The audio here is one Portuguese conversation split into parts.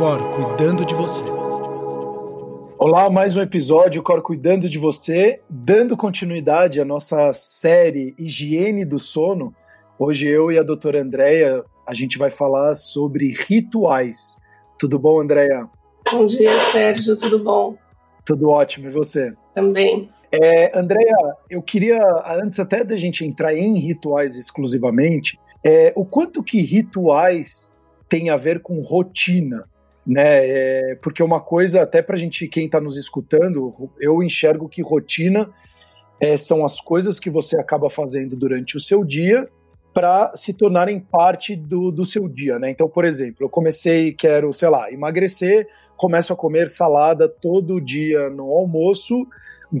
Cor cuidando de você. Olá, mais um episódio Cor cuidando de você, dando continuidade à nossa série Higiene do Sono. Hoje eu e a doutora Andréia, a gente vai falar sobre rituais. Tudo bom, Andréia? Bom dia, Sérgio, tudo bom? Tudo ótimo, e você? Também. É, Andréia, eu queria, antes até da gente entrar em rituais exclusivamente, é, o quanto que rituais tem a ver com rotina? Né? É, porque uma coisa, até para gente, quem está nos escutando, eu enxergo que rotina é, são as coisas que você acaba fazendo durante o seu dia para se tornarem parte do, do seu dia, né? Então, por exemplo, eu comecei, quero, sei lá, emagrecer, começo a comer salada todo dia no almoço,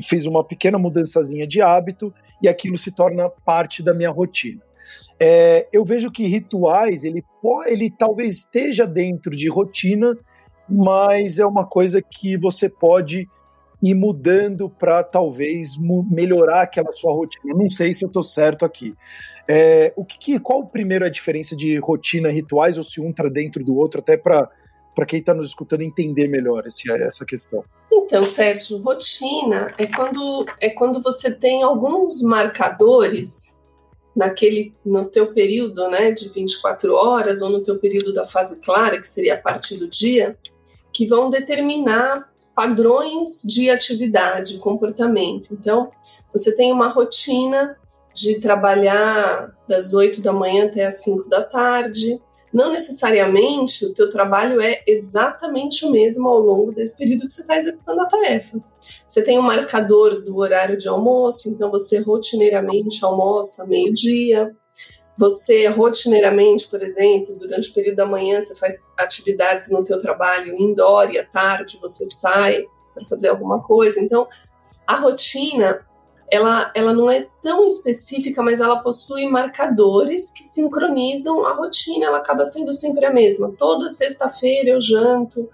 fiz uma pequena mudançazinha de hábito e aquilo se torna parte da minha rotina. É, eu vejo que rituais, ele, ele talvez esteja dentro de rotina, mas é uma coisa que você pode ir mudando para talvez melhorar aquela sua rotina. Não sei se eu estou certo aqui. É, o que, qual primeiro a diferença de rotina e rituais, ou se um está dentro do outro, até para quem está nos escutando entender melhor esse, essa questão? Então, Sérgio, rotina é quando, é quando você tem alguns marcadores naquele no teu período, né, de 24 horas ou no teu período da fase clara, que seria a parte do dia, que vão determinar padrões de atividade, comportamento. Então, você tem uma rotina de trabalhar das 8 da manhã até as 5 da tarde, não necessariamente o teu trabalho é exatamente o mesmo ao longo desse período que você está executando a tarefa. Você tem um marcador do horário de almoço, então você rotineiramente almoça meio-dia. Você rotineiramente, por exemplo, durante o período da manhã, você faz atividades no teu trabalho indoor e à tarde você sai para fazer alguma coisa. Então, a rotina ela, ela não é tão específica, mas ela possui marcadores que sincronizam a rotina, ela acaba sendo sempre a mesma. Toda sexta-feira eu janto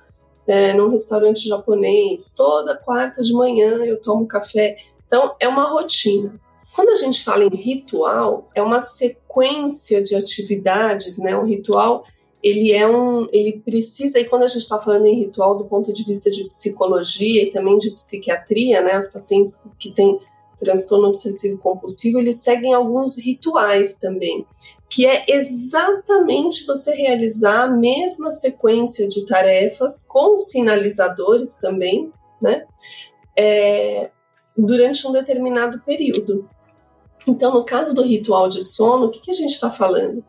é, num restaurante japonês, toda quarta de manhã eu tomo café. Então, é uma rotina. Quando a gente fala em ritual, é uma sequência de atividades, né? Um ritual, ele é um, ele precisa, e quando a gente está falando em ritual do ponto de vista de psicologia e também de psiquiatria, né? Os pacientes que têm transtorno obsessivo compulsivo, eles seguem alguns rituais também, que é exatamente você realizar a mesma sequência de tarefas com sinalizadores também, né? É, durante um determinado período. Então, no caso do ritual de sono, o que, que a gente está falando?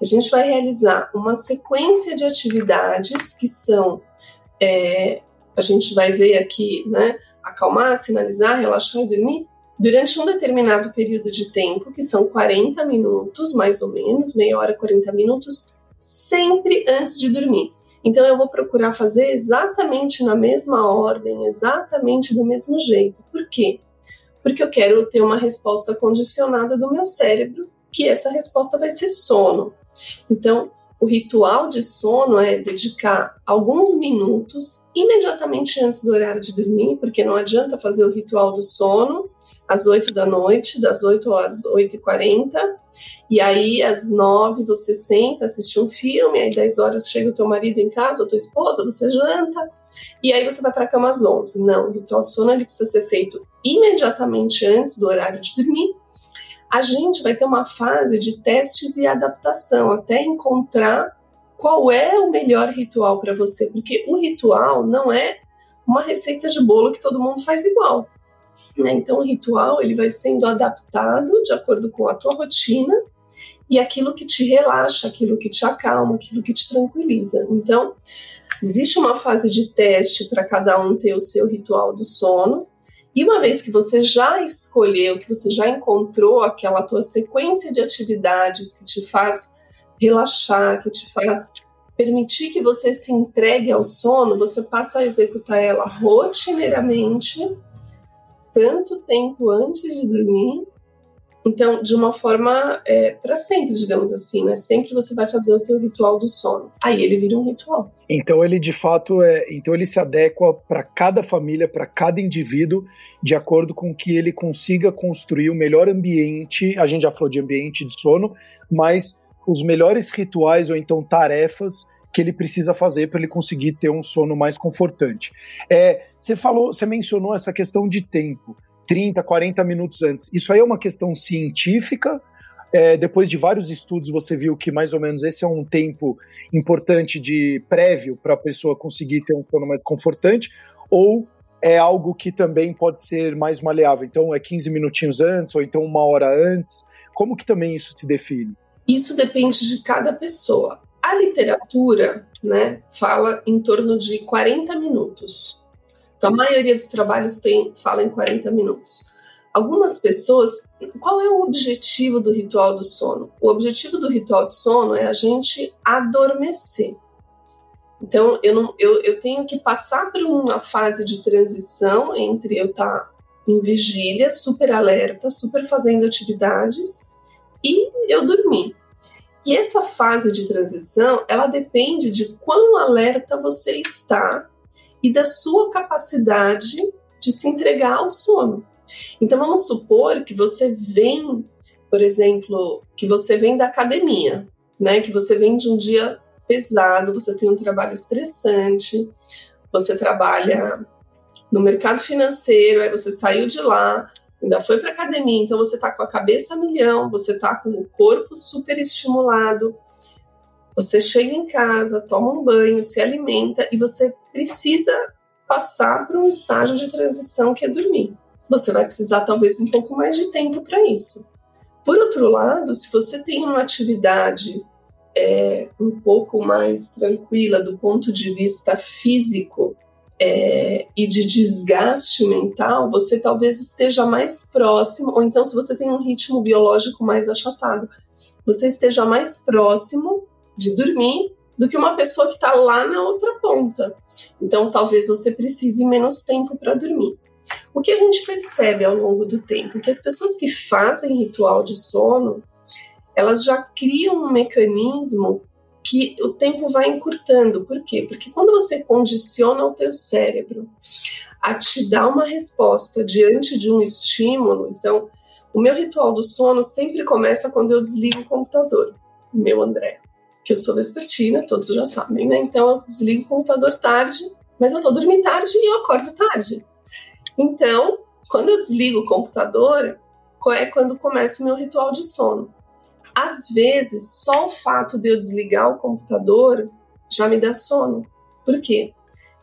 A gente vai realizar uma sequência de atividades que são é, a gente vai ver aqui, né? Acalmar, sinalizar, relaxar e dormir, durante um determinado período de tempo, que são 40 minutos, mais ou menos, meia hora, 40 minutos, sempre antes de dormir. Então eu vou procurar fazer exatamente na mesma ordem, exatamente do mesmo jeito. Por quê? Porque eu quero ter uma resposta condicionada do meu cérebro, que essa resposta vai ser sono. Então, o ritual de sono é dedicar alguns minutos imediatamente antes do horário de dormir, porque não adianta fazer o ritual do sono às 8 da noite, das 8 às 8 e 40 e aí às 9 você senta, assiste um filme, aí 10 horas chega o teu marido em casa, ou tua esposa, você janta, e aí você vai para a cama às 11. Não, o ritual de sono ele precisa ser feito imediatamente antes do horário de dormir. A gente vai ter uma fase de testes e adaptação até encontrar qual é o melhor ritual para você, porque o ritual não é uma receita de bolo que todo mundo faz igual. Né? Então, o ritual ele vai sendo adaptado de acordo com a tua rotina e aquilo que te relaxa, aquilo que te acalma, aquilo que te tranquiliza. Então, existe uma fase de teste para cada um ter o seu ritual do sono. E uma vez que você já escolheu, que você já encontrou aquela tua sequência de atividades que te faz relaxar, que te faz permitir que você se entregue ao sono, você passa a executar ela rotineiramente tanto tempo antes de dormir. Então, de uma forma é, para sempre, digamos assim, né? Sempre você vai fazer o teu ritual do sono. Aí ele vira um ritual. Então ele de fato é, então ele se adequa para cada família, para cada indivíduo, de acordo com que ele consiga construir o melhor ambiente. A gente já falou de ambiente de sono, mas os melhores rituais ou então tarefas que ele precisa fazer para ele conseguir ter um sono mais confortante. É, você falou, você mencionou essa questão de tempo, 30, 40 minutos antes. Isso aí é uma questão científica é, depois de vários estudos, você viu que mais ou menos esse é um tempo importante de prévio para a pessoa conseguir ter um sono mais confortante, ou é algo que também pode ser mais maleável? Então, é 15 minutinhos antes, ou então uma hora antes? Como que também isso se define? Isso depende de cada pessoa. A literatura né, fala em torno de 40 minutos. Então, a maioria dos trabalhos tem, fala em 40 minutos. Algumas pessoas. Qual é o objetivo do ritual do sono? O objetivo do ritual de sono é a gente adormecer. Então, eu, não, eu, eu tenho que passar por uma fase de transição entre eu estar tá em vigília, super alerta, super fazendo atividades, e eu dormir. E essa fase de transição, ela depende de quão alerta você está e da sua capacidade de se entregar ao sono. Então vamos supor que você vem, por exemplo, que você vem da academia, né? Que você vem de um dia pesado, você tem um trabalho estressante, você trabalha no mercado financeiro, aí você saiu de lá, ainda foi para academia, então você está com a cabeça a milhão, você está com o corpo super estimulado. Você chega em casa, toma um banho, se alimenta e você precisa passar por um estágio de transição que é dormir você vai precisar talvez um pouco mais de tempo para isso. Por outro lado, se você tem uma atividade é, um pouco mais tranquila do ponto de vista físico é, e de desgaste mental, você talvez esteja mais próximo, ou então se você tem um ritmo biológico mais achatado, você esteja mais próximo de dormir do que uma pessoa que está lá na outra ponta. Então, talvez você precise menos tempo para dormir. O que a gente percebe ao longo do tempo? Que as pessoas que fazem ritual de sono, elas já criam um mecanismo que o tempo vai encurtando. Por quê? Porque quando você condiciona o teu cérebro a te dar uma resposta diante de um estímulo, então, o meu ritual do sono sempre começa quando eu desligo o computador, meu André, que eu sou vespertina, todos já sabem, né? Então eu desligo o computador tarde, mas eu vou dormir tarde e eu acordo tarde. Então, quando eu desligo o computador, é quando começa o meu ritual de sono. Às vezes, só o fato de eu desligar o computador já me dá sono. Por quê?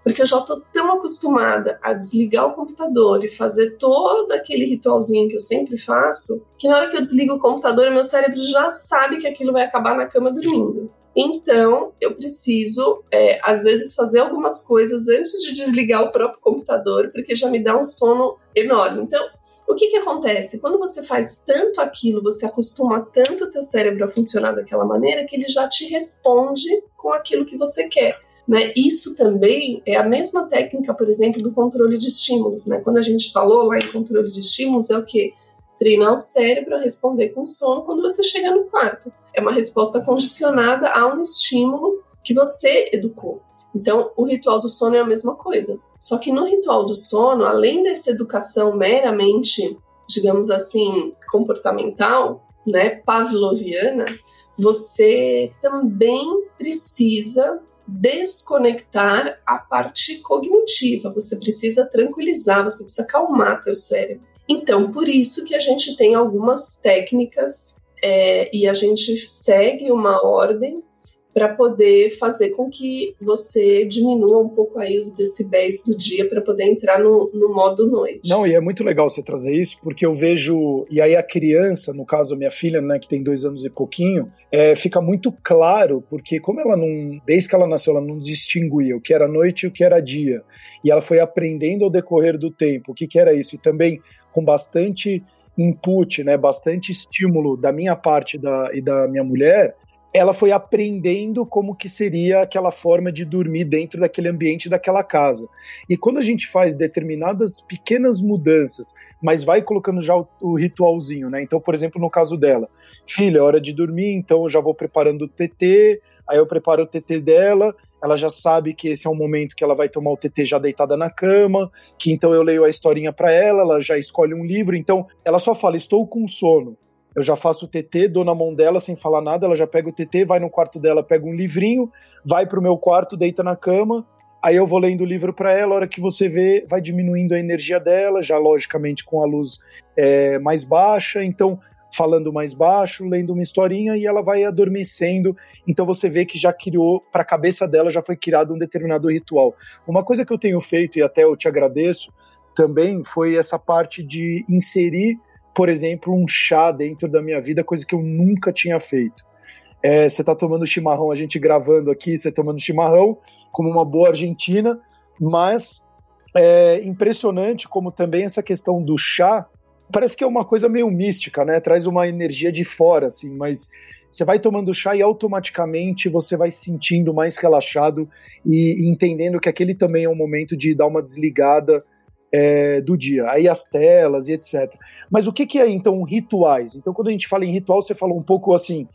Porque eu já estou tão acostumada a desligar o computador e fazer todo aquele ritualzinho que eu sempre faço, que na hora que eu desligo o computador, meu cérebro já sabe que aquilo vai acabar na cama dormindo. Então, eu preciso, é, às vezes, fazer algumas coisas antes de desligar o próprio computador, porque já me dá um sono enorme. Então, o que, que acontece? Quando você faz tanto aquilo, você acostuma tanto o teu cérebro a funcionar daquela maneira que ele já te responde com aquilo que você quer. Né? Isso também é a mesma técnica, por exemplo, do controle de estímulos. Né? Quando a gente falou lá em controle de estímulos, é o que? Treinar o cérebro a responder com sono quando você chega no quarto é uma resposta condicionada a um estímulo que você educou. Então, o ritual do sono é a mesma coisa. Só que no ritual do sono, além dessa educação meramente, digamos assim, comportamental, né, pavloviana, você também precisa desconectar a parte cognitiva, você precisa tranquilizar, você precisa acalmar teu cérebro. Então, por isso que a gente tem algumas técnicas é, e a gente segue uma ordem para poder fazer com que você diminua um pouco aí os decibéis do dia para poder entrar no, no, modo noite. Não, e é muito legal você trazer isso, porque eu vejo, e aí a criança, no caso minha filha, né, que tem dois anos e pouquinho, é, fica muito claro, porque como ela não, desde que ela nasceu, ela não distinguia o que era noite e o que era dia, e ela foi aprendendo ao decorrer do tempo o que, que era isso, e também com bastante input, né, bastante estímulo da minha parte da, e da minha mulher, ela foi aprendendo como que seria aquela forma de dormir dentro daquele ambiente daquela casa. E quando a gente faz determinadas pequenas mudanças, mas vai colocando já o, o ritualzinho, né? Então, por exemplo, no caso dela, filha, é hora de dormir, então eu já vou preparando o TT, aí eu preparo o TT dela, ela já sabe que esse é um momento que ela vai tomar o TT já deitada na cama, que então eu leio a historinha para ela, ela já escolhe um livro, então ela só fala: "Estou com sono". eu já faço o TT, dou na mão dela sem falar nada, ela já pega o TT, vai no quarto dela, pega um livrinho, vai pro meu quarto, deita na cama, aí eu vou lendo o livro para ela, a hora que você vê, vai diminuindo a energia dela, já logicamente com a luz é, mais baixa, então falando mais baixo, lendo uma historinha e ela vai adormecendo. Então você vê que já criou, para a cabeça dela já foi criado um determinado ritual. Uma coisa que eu tenho feito, e até eu te agradeço, também foi essa parte de inserir por exemplo, um chá dentro da minha vida, coisa que eu nunca tinha feito. É, você está tomando chimarrão, a gente gravando aqui, você tomando chimarrão, como uma boa argentina, mas é impressionante como também essa questão do chá parece que é uma coisa meio mística, né? Traz uma energia de fora, assim, mas você vai tomando chá e automaticamente você vai se sentindo mais relaxado e, e entendendo que aquele também é um momento de dar uma desligada é, do dia. Aí as telas e etc. Mas o que, que é então rituais? Então, quando a gente fala em ritual, você falou um pouco assim: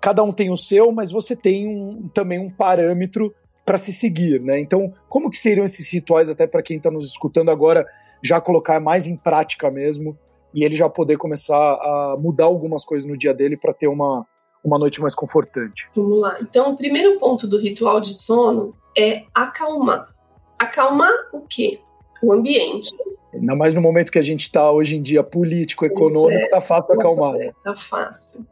cada um tem o seu, mas você tem um, também um parâmetro para se seguir, né? Então, como que seriam esses rituais até para quem está nos escutando agora já colocar mais em prática mesmo e ele já poder começar a mudar algumas coisas no dia dele para ter uma uma noite mais confortante. Vamos lá. Então, o primeiro ponto do ritual de sono é acalmar. Acalmar o quê? o ambiente. Ainda mais no momento que a gente está hoje em dia político, econômico, é, fácil acalmar. Está é, tá fácil.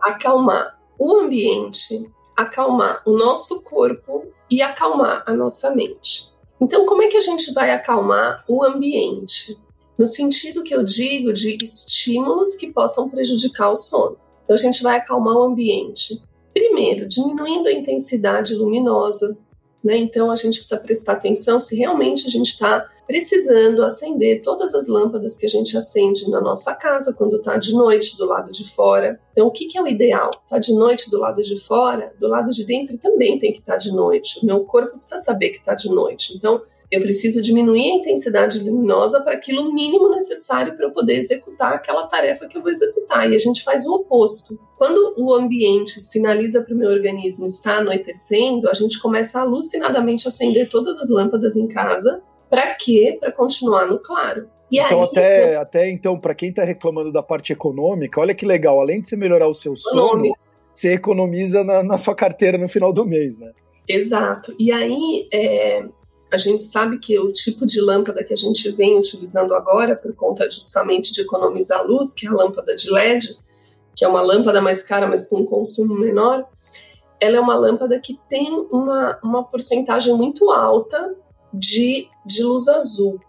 Acalmar o ambiente, acalmar o nosso corpo e acalmar a nossa mente. Então, como é que a gente vai acalmar o ambiente? No sentido que eu digo de estímulos que possam prejudicar o sono. Então, a gente vai acalmar o ambiente. Primeiro, diminuindo a intensidade luminosa, né? Então a gente precisa prestar atenção se realmente a gente está precisando acender todas as lâmpadas que a gente acende na nossa casa quando está de noite do lado de fora. Então, o que, que é o ideal? Tá de noite do lado de fora, do lado de dentro também tem que estar tá de noite. O meu corpo precisa saber que está de noite. Então, eu preciso diminuir a intensidade luminosa para aquilo mínimo necessário para eu poder executar aquela tarefa que eu vou executar. E a gente faz o oposto. Quando o ambiente sinaliza para o meu organismo estar anoitecendo, a gente começa a alucinadamente acender todas as lâmpadas em casa. Para quê? Para continuar no claro. E então, aí, até, eu... até então, para quem está reclamando da parte econômica, olha que legal, além de você melhorar o seu sono, você economiza na, na, sua carteira no final do mês, né? Exato. E aí, é, a gente sabe que o tipo de lâmpada que a gente vem utilizando agora, por conta justamente de economizar luz, que é a lâmpada de LED, que é uma lâmpada mais cara, mas com um consumo menor, ela é uma lâmpada que tem uma, uma porcentagem muito alta de, de luz azul.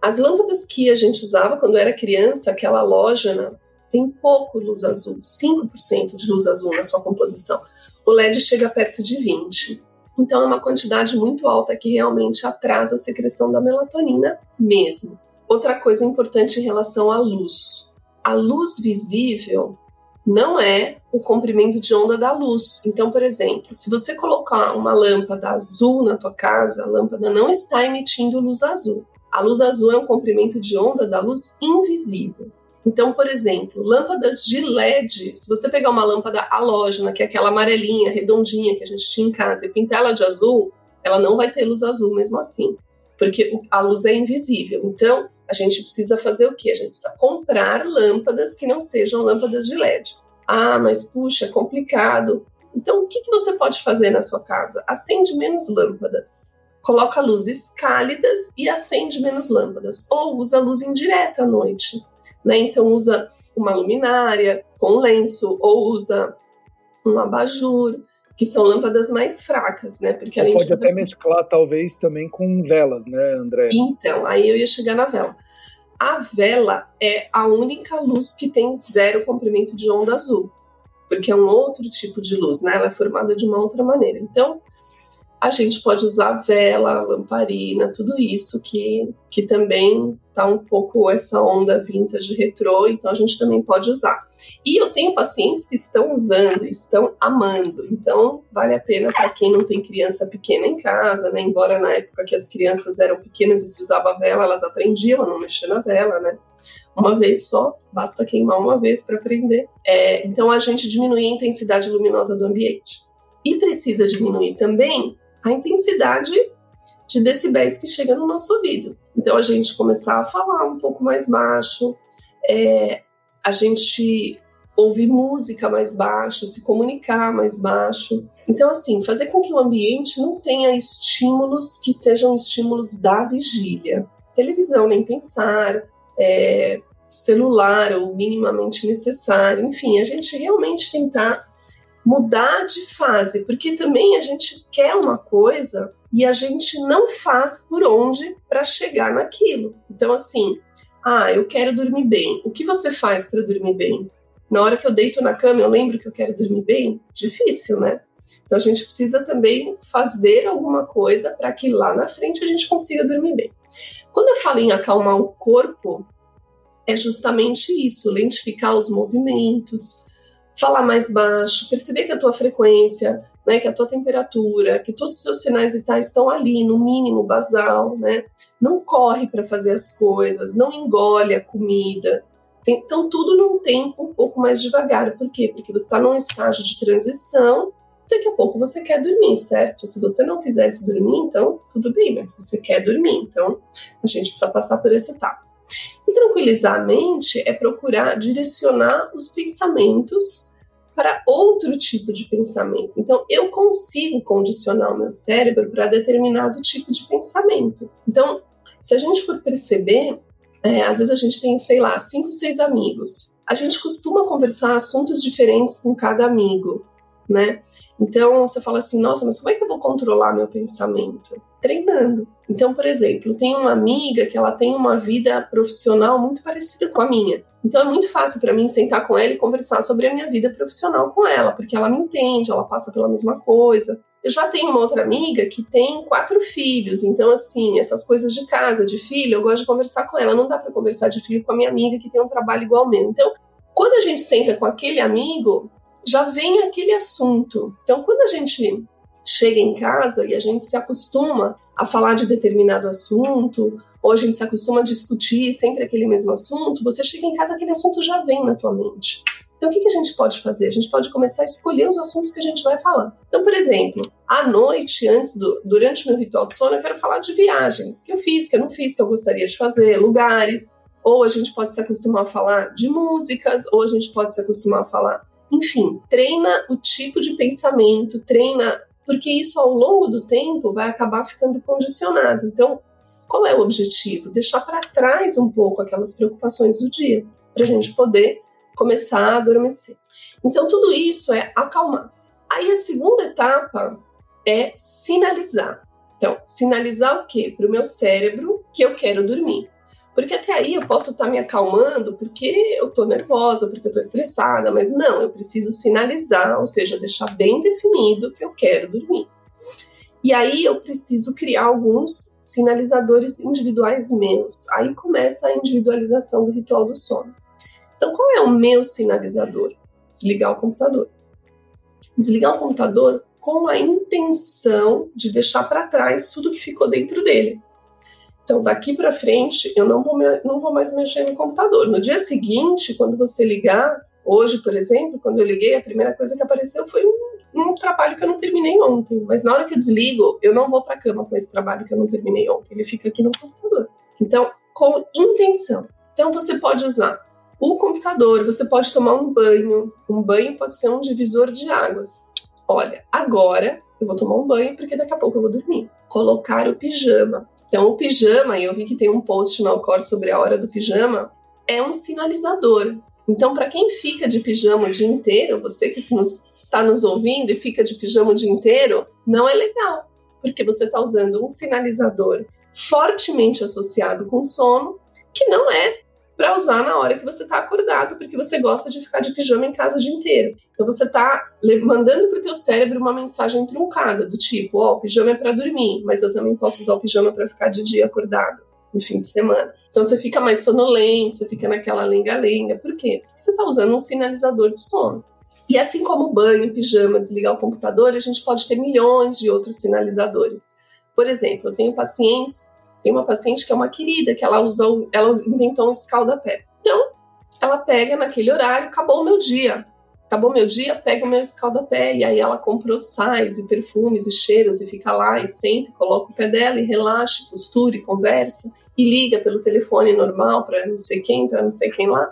As lâmpadas que a gente usava quando era criança, aquela halógena, tem pouco luz azul, 5% de luz azul na sua composição. O LED chega perto de 20%. Então, é uma quantidade muito alta que realmente atrasa a secreção da melatonina mesmo. Outra coisa importante em relação à luz: a luz visível não é o comprimento de onda da luz. Então, por exemplo, se você colocar uma lâmpada azul na tua casa, a lâmpada não está emitindo luz azul. A luz azul é um comprimento de onda da luz invisível. Então, por exemplo, lâmpadas de LED, se você pegar uma lâmpada halógena, que é aquela amarelinha, redondinha que a gente tinha em casa, e pintar ela de azul, ela não vai ter luz azul mesmo assim, porque a luz é invisível. Então, a gente precisa fazer o quê? A gente precisa comprar lâmpadas que não sejam lâmpadas de LED. Ah, mas puxa, é complicado. Então, o que, que você pode fazer na sua casa? Acende menos lâmpadas. Coloca luzes cálidas e acende menos lâmpadas. Ou usa luz indireta à noite né? Então usa uma luminária com lenço ou usa um abajur, que são lâmpadas mais fracas, né? Porque além pode até mesclar talvez também com velas, né, André? Então, aí eu ia chegar na vela. A vela é a única luz que tem zero comprimento de onda azul, porque é um outro tipo de luz, né? Ela é formada de uma outra maneira. Então, a gente pode usar vela, lamparina, tudo isso que, que também tá um pouco essa onda vintage retrô, então a gente também pode usar. E eu tenho pacientes que estão usando, estão amando, então vale a pena para quem não tem criança pequena em casa, né? Embora na época que as crianças eram pequenas e se usava vela, elas aprendiam a não mexer na vela, né? Uma vez só, basta queimar uma vez para aprender. É, então a gente diminui a intensidade luminosa do ambiente. E precisa diminuir também a intensidade de decibéis que chega no nosso ouvido. Então a gente começar a falar um pouco mais baixo, é, a gente ouvir música mais baixo, se comunicar mais baixo. Então, assim, fazer com que o ambiente não tenha estímulos que sejam estímulos da vigília. Televisão, nem pensar, é, celular ou minimamente necessário, enfim, a gente realmente tentar mudar de fase, porque também a gente quer uma coisa e a gente não faz por onde para chegar naquilo. Então, assim, ah, eu quero dormir bem. O que você faz para dormir bem? Na hora que eu deito na cama, eu lembro que eu quero dormir bem? Difícil, né? Então a gente precisa também fazer alguma coisa para que lá na frente a gente consiga dormir bem. Quando eu falo em acalmar o corpo, é justamente isso, lentificar os movimentos, falar mais baixo, perceber que a tua frequência, né, que a tua temperatura, que todos os seus sinais vitais estão ali no mínimo basal, né? Não corre para fazer as coisas, não engole a comida, então, tudo num tempo um pouco mais devagar. Por quê? Porque você está num estágio de transição, daqui a pouco você quer dormir, certo? Se você não quisesse dormir, então tudo bem, mas você quer dormir, então a gente precisa passar por essa etapa. E tranquilizar a mente é procurar direcionar os pensamentos para outro tipo de pensamento. Então, eu consigo condicionar o meu cérebro para determinado tipo de pensamento. Então, se a gente for perceber, é, às vezes a gente tem, sei lá, cinco, seis amigos. A gente costuma conversar assuntos diferentes com cada amigo, né? Então você fala assim, nossa, mas como é que eu vou controlar meu pensamento? Treinando. Então, por exemplo, tem uma amiga que ela tem uma vida profissional muito parecida com a minha. Então é muito fácil para mim sentar com ela e conversar sobre a minha vida profissional com ela, porque ela me entende, ela passa pela mesma coisa. Eu já tenho uma outra amiga que tem quatro filhos, então, assim, essas coisas de casa, de filho, eu gosto de conversar com ela. Não dá para conversar de filho com a minha amiga que tem um trabalho igual ao meu. Então, quando a gente senta com aquele amigo, já vem aquele assunto. Então, quando a gente chega em casa e a gente se acostuma a falar de determinado assunto, ou a gente se acostuma a discutir sempre aquele mesmo assunto, você chega em casa, aquele assunto já vem na tua mente. Então, o que, a gente pode fazer? A gente pode começar a escolher os assuntos que a gente vai falar. Então, por exemplo, à noite, antes do, durante o meu ritual de sono, eu quero falar de viagens que eu fiz, que eu não fiz, que eu gostaria de fazer, lugares. Ou a gente pode se acostumar a falar de músicas, ou a gente pode se acostumar a falar. Enfim, treina o tipo de pensamento, treina, porque isso ao longo do tempo vai acabar ficando condicionado. Então, qual é o objetivo? Deixar para trás um pouco aquelas preocupações do dia, para a gente poder começar a adormecer. Então, tudo isso é acalmar. Aí, a segunda etapa é sinalizar. Então, sinalizar o quê? Para o meu cérebro que eu quero dormir. Porque até aí eu posso estar tá me acalmando porque eu estou nervosa, porque eu estou estressada, mas não, eu preciso sinalizar, ou seja, deixar bem definido que eu quero dormir. E aí eu preciso criar alguns sinalizadores individuais meus. Aí começa a individualização do ritual do sono. Então, qual é o meu sinalizador? Desligar o computador. Desligar o computador com a intenção de deixar para trás tudo que ficou dentro dele. Então, daqui para frente, eu não vou, me, não vou mais mexer no computador. No dia seguinte, quando você ligar, hoje, por exemplo, quando eu liguei, a primeira coisa que apareceu foi um, um trabalho que eu não terminei ontem. Mas na hora que eu desligo, eu não vou para a cama com esse trabalho que eu não terminei ontem. Ele fica aqui no computador. Então, com intenção. Então, você pode usar o computador, você pode tomar um banho. Um banho pode ser um divisor de águas. Olha, agora eu vou tomar um banho porque daqui a pouco eu vou dormir. Colocar o pijama. Então, o pijama, e eu vi que tem um post no Alcor sobre a hora do pijama, é um sinalizador. Então, para quem fica de pijama o dia inteiro, você que nos, está nos ouvindo e fica de pijama o dia inteiro, não é legal, porque você está usando um sinalizador fortemente associado com sono, que não é para usar na hora que você está acordado, porque você gosta de ficar de pijama em casa o dia inteiro. Então você está mandando para o teu cérebro uma mensagem truncada do tipo, ó, oh, o pijama é para dormir, mas eu também posso usar o pijama para ficar de dia acordado no fim de semana. Então você fica mais sonolento, você fica naquela lenga-lenga. Por quê? Porque você está usando um sinalizador de sono. E assim como banho, pijama, desligar o computador, a gente pode ter milhões de outros sinalizadores. Por exemplo, eu tenho pacientes tem uma paciente que é uma querida, que ela usou, ela inventou um escaldapé. Então, ela pega naquele horário, acabou o meu dia. Acabou meu dia, pega o meu escaldapé. E aí ela comprou sais e perfumes e cheiros e fica lá e senta, coloca o pé dela e relaxa, costura e conversa. E liga pelo telefone normal para não sei quem, para não sei quem lá.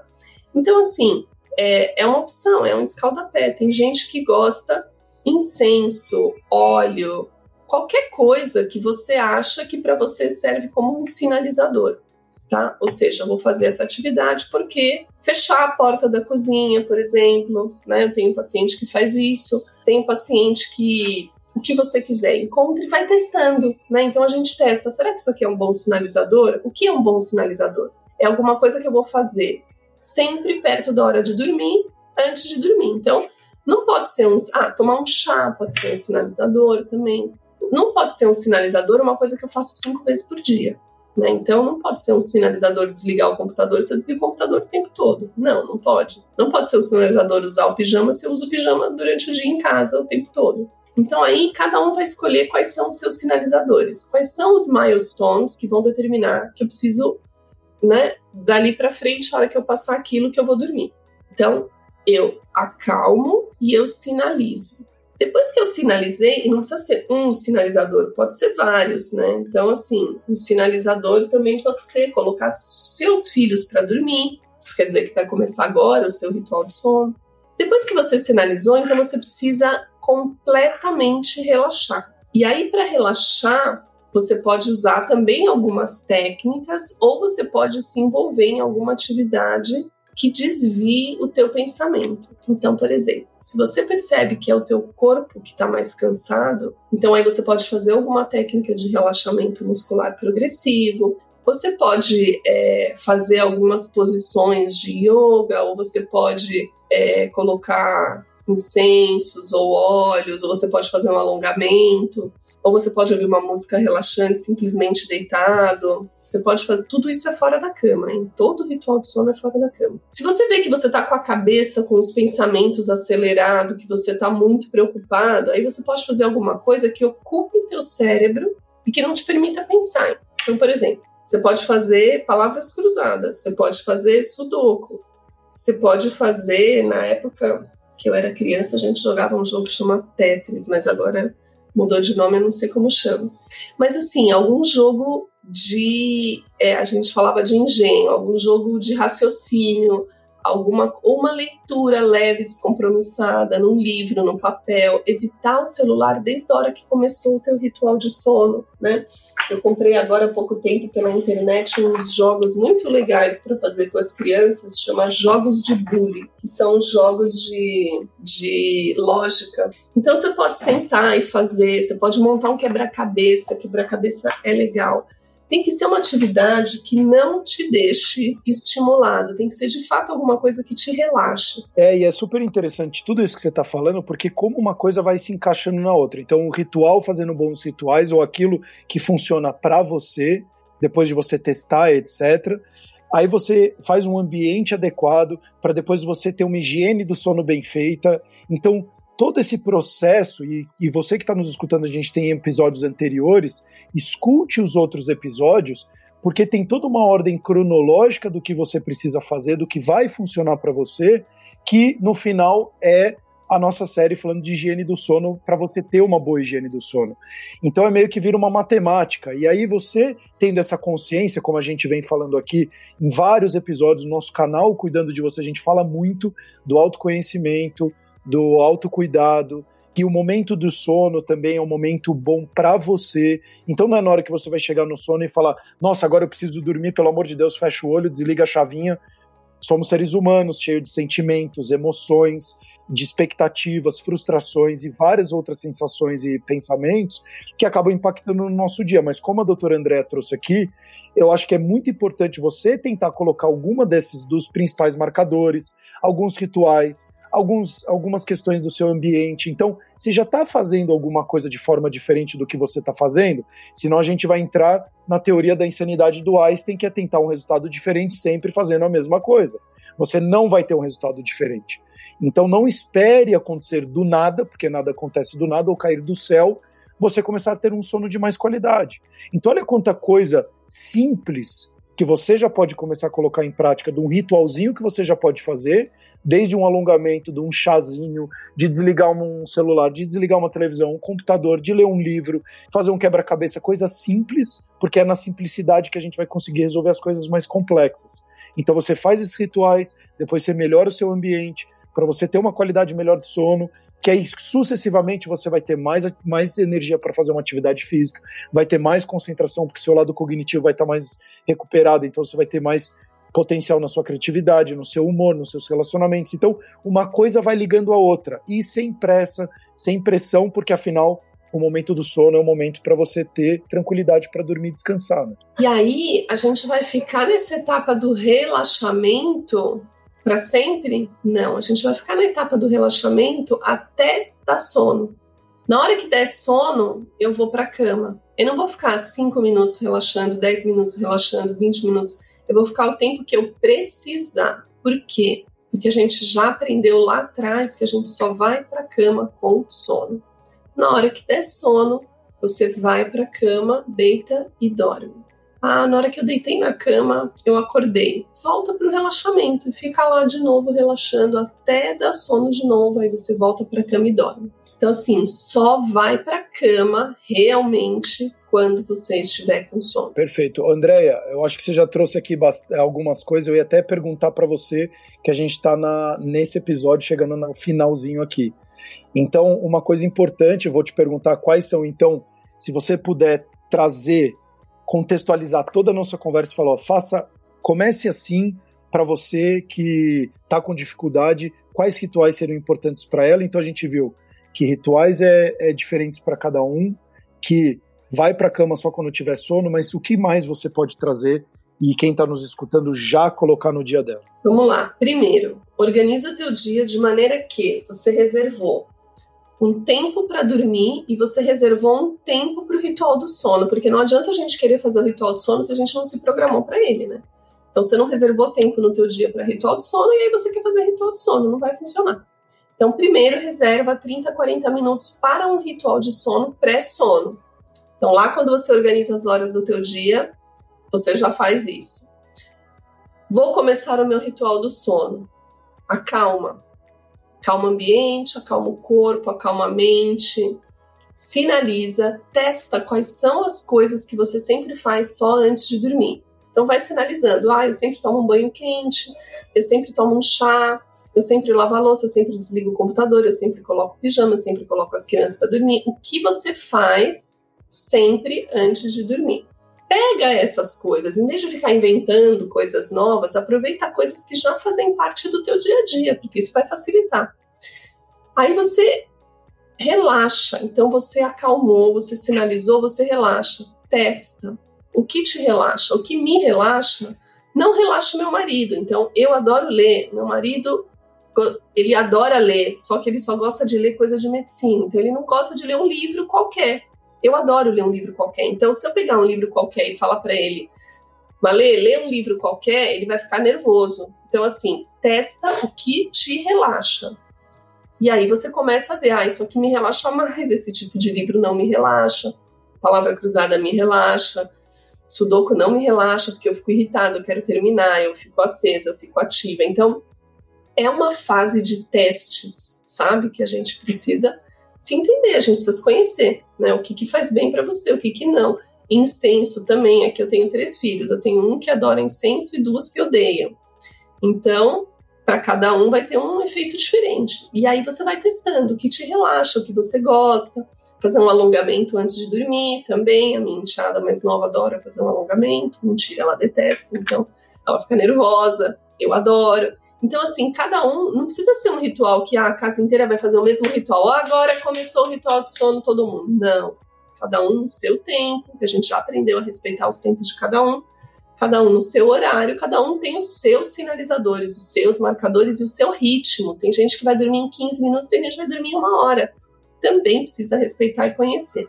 Então, assim, é, é uma opção, é um escaldapé. Tem gente que gosta incenso, óleo, qualquer coisa que você acha que para você serve como um sinalizador, tá? Ou seja, vou fazer essa atividade porque fechar a porta da cozinha, por exemplo, né? Eu tenho paciente que faz isso, tem paciente que o que você quiser, encontre e vai testando, né? Então a gente testa, será que isso aqui é um bom sinalizador? O que é um bom sinalizador? É alguma coisa que eu vou fazer sempre perto da hora de dormir, antes de dormir. Então, não pode ser um. Ah, tomar um chá pode ser um sinalizador também. Não pode ser um sinalizador uma coisa que eu faço cinco vezes por dia. Né? Então, não pode ser um sinalizador desligar o computador se eu desligo o computador o tempo todo. Não, não pode. Não pode ser um sinalizador usar o pijama se eu uso o pijama durante o dia em casa o tempo todo. Então, aí cada um vai escolher quais são os seus sinalizadores, quais são os milestones que vão determinar que eu preciso, né, dali para frente, a hora que eu passar aquilo, que eu vou dormir. Então, eu acalmo e eu sinalizo. Depois que eu sinalizei, e não precisa ser um sinalizador, pode ser vários, né? Então, assim, um sinalizador também pode ser colocar seus filhos para dormir. Isso quer dizer que vai começar agora o seu ritual de sono. Depois que você sinalizou, então você precisa completamente relaxar. E aí, para relaxar, você pode usar também algumas técnicas ou você pode se envolver em alguma atividade que desvie o teu pensamento. Então, por exemplo, se você percebe que é o teu corpo que está mais cansado, então aí você pode fazer alguma técnica de relaxamento muscular progressivo. Você pode é, fazer algumas posições de yoga, ou você pode é, colocar incensos ou óleos, ou você pode fazer um alongamento, ou você pode ouvir uma música relaxante simplesmente deitado. Você pode fazer tudo isso é fora da cama, hein? Todo ritual de sono é fora da cama. Se você vê que você tá com a cabeça com os pensamentos acelerados, que você tá muito preocupado, aí você pode fazer alguma coisa que ocupe teu cérebro e que não te permita pensar. Então, por exemplo, você pode fazer palavras cruzadas, você pode fazer sudoku, você pode fazer, na época, que eu era criança, a gente jogava um jogo que chama Tetris, mas agora mudou de nome, eu não sei como chama. Mas assim, algum jogo de. É, a gente falava de engenho, algum jogo de raciocínio, alguma ou uma leitura leve, descompromissada, num livro, no papel, evitar o celular desde a hora que começou o teu ritual de sono, né? Eu comprei agora há pouco tempo pela internet uns jogos muito legais para fazer com as crianças, chama jogos de bullying, que são jogos de, de lógica. Então você pode sentar e fazer, você pode montar um quebra-cabeça, quebra-cabeça é legal tem que ser uma atividade que não te deixe estimulado, tem que ser de fato alguma coisa que te relaxe. É, e é super interessante tudo isso que você está falando, porque como uma coisa vai se encaixando na outra. Então, o ritual fazendo bons rituais, ou aquilo que funciona para você, depois de você testar, etc. Aí você faz um ambiente adequado para depois você ter uma higiene do sono bem feita. Então, todo esse processo, e, e você que está nos escutando, a gente tem episódios anteriores, escute os outros episódios, porque tem toda uma ordem cronológica do que você precisa fazer, do que vai funcionar para você, que no final é a nossa série falando de higiene do sono para você ter uma boa higiene do sono. Então é meio que vira uma matemática. E aí você tendo essa consciência, como a gente vem falando aqui em vários episódios do nosso canal, cuidando de você, a gente fala muito do autoconhecimento, do autocuidado, que o momento do sono também é um momento bom para você. Então não é na hora que você vai chegar no sono e falar: "Nossa, agora eu preciso dormir, pelo amor de Deus, fecha o olho, desliga a chavinha". Somos seres humanos, cheios de sentimentos, emoções, de expectativas, frustrações e várias outras sensações e pensamentos que acabam impactando no nosso dia. Mas como a doutora Andréa trouxe aqui, eu acho que é muito importante você tentar colocar alguma desses dos principais marcadores, alguns rituais, alguns, algumas questões do seu ambiente. Então, você já está fazendo alguma coisa de forma diferente do que você está fazendo? Senão a gente vai entrar na teoria da insanidade do Einstein, que é tentar um resultado diferente sempre fazendo a mesma coisa. Você não vai ter um resultado diferente. Então, não espere acontecer do nada, porque nada acontece do nada, ou cair do céu, você começar a ter um sono de mais qualidade. Então, olha quanta coisa simples que você já pode começar a colocar em prática, de um ritualzinho que você já pode fazer, desde um alongamento, de um chazinho, de desligar um celular, de desligar uma televisão, um computador, de ler um livro, fazer um quebra-cabeça, coisa simples, porque é na simplicidade que a gente vai conseguir resolver as coisas mais complexas. Então você faz esses rituais, depois você melhora o seu ambiente, para você ter uma qualidade melhor de sono, que aí sucessivamente você vai ter mais, mais energia para fazer uma atividade física, vai ter mais concentração, porque seu lado cognitivo vai estar tá mais recuperado, então você vai ter mais potencial na sua criatividade, no seu humor, nos seus relacionamentos. Então, uma coisa vai ligando a outra e sem pressa, sem pressão, porque afinal o momento do sono é o momento para você ter tranquilidade para dormir e descansar. Né? E aí a gente vai ficar nessa etapa do relaxamento para sempre? Não, a gente vai ficar na etapa do relaxamento até dar sono. Na hora que der sono, eu vou para a cama. Eu não vou ficar 5 minutos relaxando, 10 minutos relaxando, 20 minutos. Eu vou ficar o tempo que eu precisar. Por quê? Porque a gente já aprendeu lá atrás que a gente só vai para a cama com sono. Na hora que der sono, você vai para a cama, deita e dorme. Ah, na hora que eu deitei na cama, eu acordei. Volta para o relaxamento fica lá de novo relaxando até dar sono de novo. Aí você volta para a cama e dorme. Então, assim, só vai para cama realmente quando você estiver com sono. Perfeito. Andréia, eu acho que você já trouxe aqui algumas coisas. Eu ia até perguntar para você que a gente está nesse episódio chegando no finalzinho aqui. Então, uma coisa importante, eu vou te perguntar quais são, então, se você puder trazer, contextualizar toda a nossa conversa e falar, ó, faça, comece assim para você que está com dificuldade, quais rituais seriam importantes para ela. Então, a gente viu que rituais é, é diferentes para cada um, que vai para a cama só quando tiver sono, mas o que mais você pode trazer e quem está nos escutando já colocar no dia dela? Vamos lá. Primeiro, organiza teu dia de maneira que você reservou um tempo para dormir e você reservou um tempo para o ritual do sono, porque não adianta a gente querer fazer o ritual do sono se a gente não se programou para ele, né? Então você não reservou tempo no teu dia para ritual do sono e aí você quer fazer ritual do sono, não vai funcionar. Então, primeiro, reserva 30, 40 minutos para um ritual de sono pré-sono. Então, lá quando você organiza as horas do teu dia, você já faz isso. Vou começar o meu ritual do sono. Acalma. Acalma o ambiente, acalma o corpo, acalma a mente. Sinaliza, testa quais são as coisas que você sempre faz só antes de dormir. Então vai sinalizando, ah, eu sempre tomo um banho quente, eu sempre tomo um chá, eu sempre lavo a louça, eu sempre desligo o computador, eu sempre coloco pijama, eu sempre coloco as crianças para dormir. O que você faz sempre antes de dormir? Pega essas coisas, em vez de ficar inventando coisas novas, aproveita coisas que já fazem parte do teu dia a dia, porque isso vai facilitar. Aí você relaxa, então você acalmou, você sinalizou, você relaxa, testa. O que te relaxa? O que me relaxa? Não relaxa meu marido. Então eu adoro ler, meu marido ele adora ler, só que ele só gosta de ler coisa de medicina. Então ele não gosta de ler um livro qualquer. Eu adoro ler um livro qualquer. Então se eu pegar um livro qualquer e falar para ele, Malê, lê um livro qualquer, ele vai ficar nervoso. Então assim, testa o que te relaxa. E aí você começa a ver, ah, isso aqui me relaxa mais, esse tipo de livro não me relaxa, palavra cruzada me relaxa, sudoku não me relaxa porque eu fico irritada, eu quero terminar, eu fico acesa, eu fico ativa. Então, é uma fase de testes, sabe? Que a gente precisa se entender, a gente precisa se conhecer, né? O que, que faz bem para você, o que, que não. Incenso também, aqui eu tenho três filhos, eu tenho um que adora incenso e duas que odeiam. Então, para cada um vai ter um efeito diferente. E aí você vai testando o que te relaxa, o que você gosta. Fazer um alongamento antes de dormir também. A minha enteada mais nova adora fazer um alongamento. Mentira, ela detesta, então ela fica nervosa. Eu adoro. Então, assim, cada um não precisa ser um ritual que a casa inteira vai fazer o mesmo ritual. agora começou o ritual de sono todo mundo. Não. Cada um no seu tempo, que a gente já aprendeu a respeitar os tempos de cada um. Cada um no seu horário, cada um tem os seus sinalizadores, os seus marcadores e o seu ritmo. Tem gente que vai dormir em 15 minutos, tem gente que vai dormir em uma hora. Também precisa respeitar e conhecer.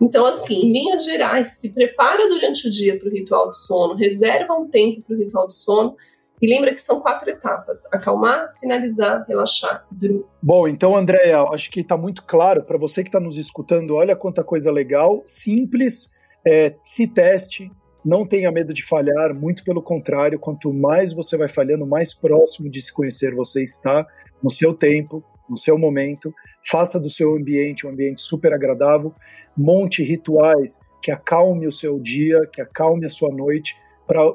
Então, assim, em linhas gerais, se prepara durante o dia para o ritual de sono, reserva um tempo para o ritual de sono e lembra que são quatro etapas: acalmar, sinalizar, relaxar dormir. Bom, então, Andréia, acho que está muito claro para você que está nos escutando. Olha quanta coisa legal, simples. É, se teste, não tenha medo de falhar, muito pelo contrário, quanto mais você vai falhando, mais próximo de se conhecer você está, no seu tempo, no seu momento. Faça do seu ambiente um ambiente super agradável, monte rituais que acalme o seu dia, que acalme a sua noite,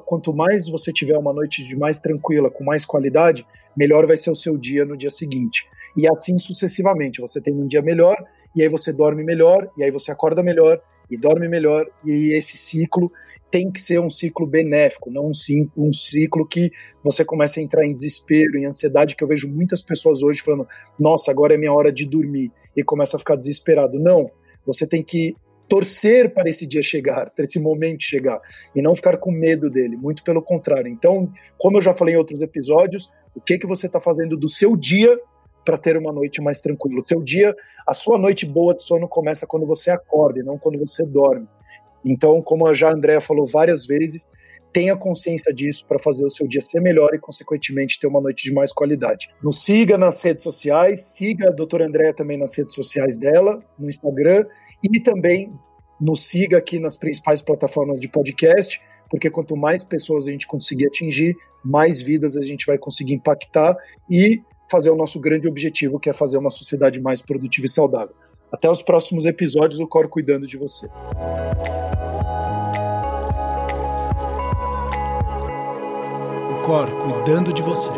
quanto mais você tiver uma noite de mais tranquila, com mais qualidade, melhor vai ser o seu dia no dia seguinte. E assim sucessivamente. Você tem um dia melhor, e aí você dorme melhor, e aí você acorda melhor, e dorme melhor, e esse ciclo tem que ser um ciclo benéfico, não um, um ciclo que você começa a entrar em desespero, em ansiedade, que eu vejo muitas pessoas hoje falando, nossa, agora é minha hora de dormir, e começa a ficar desesperado. Não, você tem que torcer para esse dia chegar, para esse momento chegar, e não ficar com medo dele, muito pelo contrário. Então, como eu já falei em outros episódios, o que, que você está fazendo do seu dia para ter uma noite mais tranquila? O seu dia, a sua noite boa de sono começa quando você acorda e não quando você dorme. Então, como já a Andrea falou várias vezes, tenha consciência disso para fazer o seu dia ser melhor e, consequentemente, ter uma noite de mais qualidade. Nos siga nas redes sociais, siga a doutora Andrea também nas redes sociais dela, no Instagram, e também nos siga aqui nas principais plataformas de podcast, porque quanto mais pessoas a gente conseguir atingir, mais vidas a gente vai conseguir impactar e fazer o nosso grande objetivo, que é fazer uma sociedade mais produtiva e saudável. Até os próximos episódios, o Cor cuidando de você. Cor cuidando de você.